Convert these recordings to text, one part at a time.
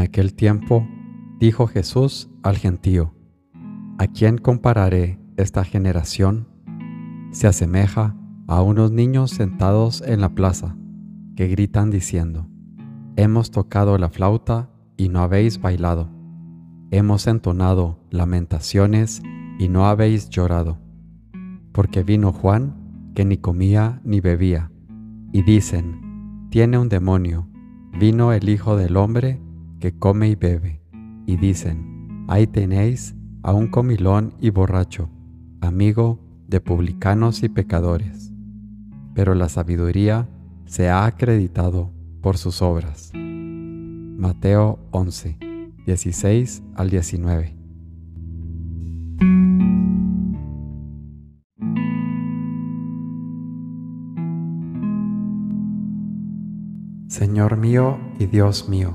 aquel tiempo dijo Jesús al gentío, ¿A quién compararé esta generación? Se asemeja a unos niños sentados en la plaza, que gritan diciendo, Hemos tocado la flauta y no habéis bailado. Hemos entonado lamentaciones y no habéis llorado. Porque vino Juan, que ni comía ni bebía, y dicen, Tiene un demonio. Vino el Hijo del Hombre, que come y bebe, y dicen, Ahí tenéis a un comilón y borracho, amigo de publicanos y pecadores. Pero la sabiduría se ha acreditado por sus obras. Mateo 11, 16 al 19. Señor mío y Dios mío,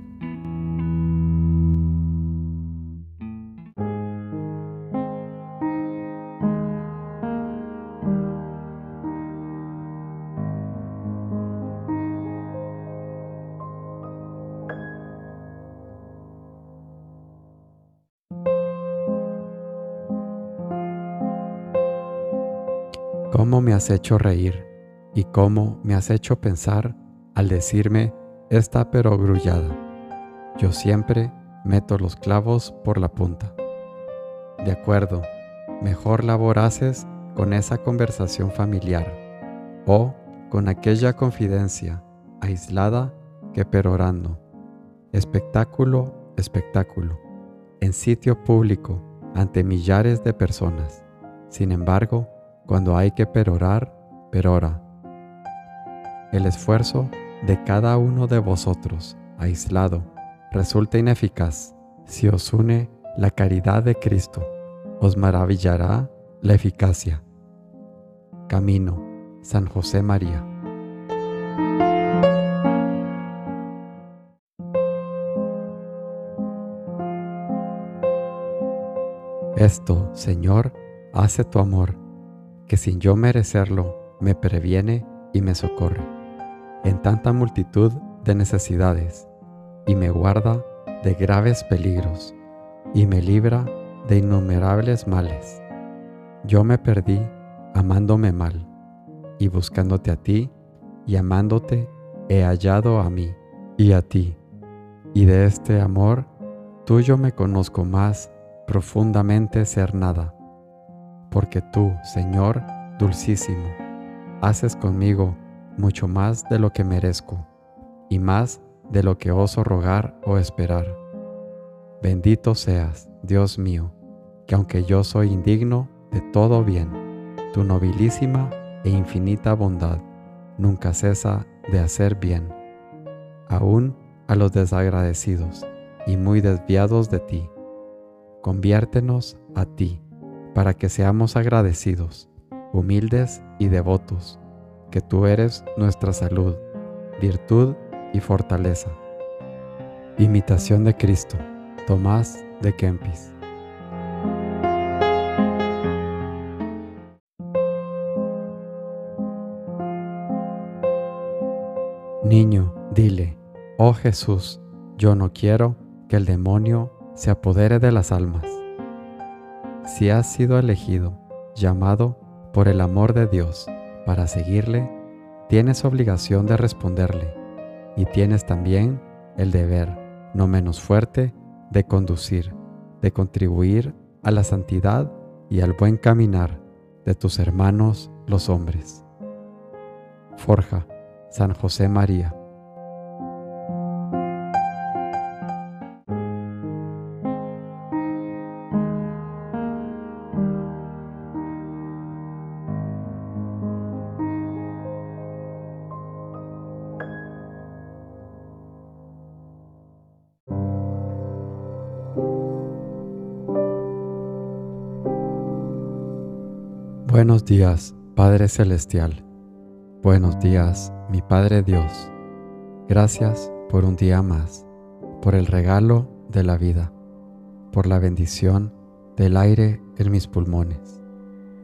Cómo me has hecho reír y cómo me has hecho pensar al decirme esta perogrullada. Yo siempre meto los clavos por la punta. De acuerdo, mejor labor haces con esa conversación familiar o con aquella confidencia aislada que perorando. Espectáculo, espectáculo, en sitio público ante millares de personas. Sin embargo, cuando hay que perorar, perora. El esfuerzo de cada uno de vosotros, aislado, resulta ineficaz. Si os une la caridad de Cristo, os maravillará la eficacia. Camino, San José María. Esto, Señor, hace tu amor que sin yo merecerlo me previene y me socorre en tanta multitud de necesidades y me guarda de graves peligros y me libra de innumerables males. Yo me perdí amándome mal y buscándote a ti y amándote he hallado a mí y a ti. Y de este amor tuyo me conozco más profundamente ser nada porque tú, Señor, dulcísimo, haces conmigo mucho más de lo que merezco y más de lo que oso rogar o esperar. Bendito seas, Dios mío, que aunque yo soy indigno de todo bien, tu nobilísima e infinita bondad nunca cesa de hacer bien, aún a los desagradecidos y muy desviados de ti. Conviértenos a ti para que seamos agradecidos, humildes y devotos, que tú eres nuestra salud, virtud y fortaleza. Imitación de Cristo, Tomás de Kempis. Niño, dile, oh Jesús, yo no quiero que el demonio se apodere de las almas si has sido elegido, llamado por el amor de Dios para seguirle, tienes obligación de responderle y tienes también el deber, no menos fuerte, de conducir, de contribuir a la santidad y al buen caminar de tus hermanos los hombres. Forja, San José María. Buenos días, Padre Celestial. Buenos días, mi Padre Dios. Gracias por un día más, por el regalo de la vida, por la bendición del aire en mis pulmones.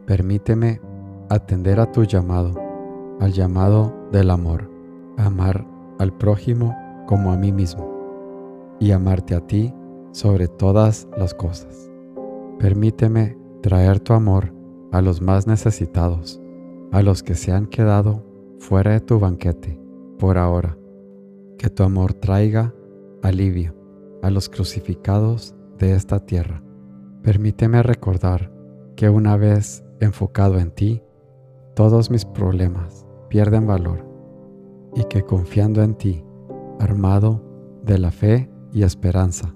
Permíteme atender a tu llamado, al llamado del amor, amar al prójimo como a mí mismo y amarte a ti sobre todas las cosas. Permíteme traer tu amor a los más necesitados, a los que se han quedado fuera de tu banquete por ahora. Que tu amor traiga alivio a los crucificados de esta tierra. Permíteme recordar que una vez enfocado en ti, todos mis problemas pierden valor y que confiando en ti, armado de la fe y esperanza,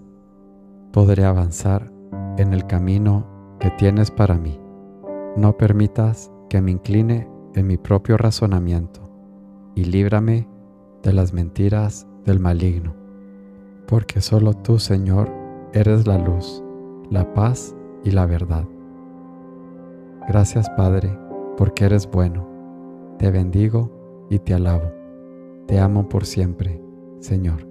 podré avanzar en el camino que tienes para mí. No permitas que me incline en mi propio razonamiento y líbrame de las mentiras del maligno, porque solo tú, Señor, eres la luz, la paz y la verdad. Gracias, Padre, porque eres bueno. Te bendigo y te alabo. Te amo por siempre, Señor.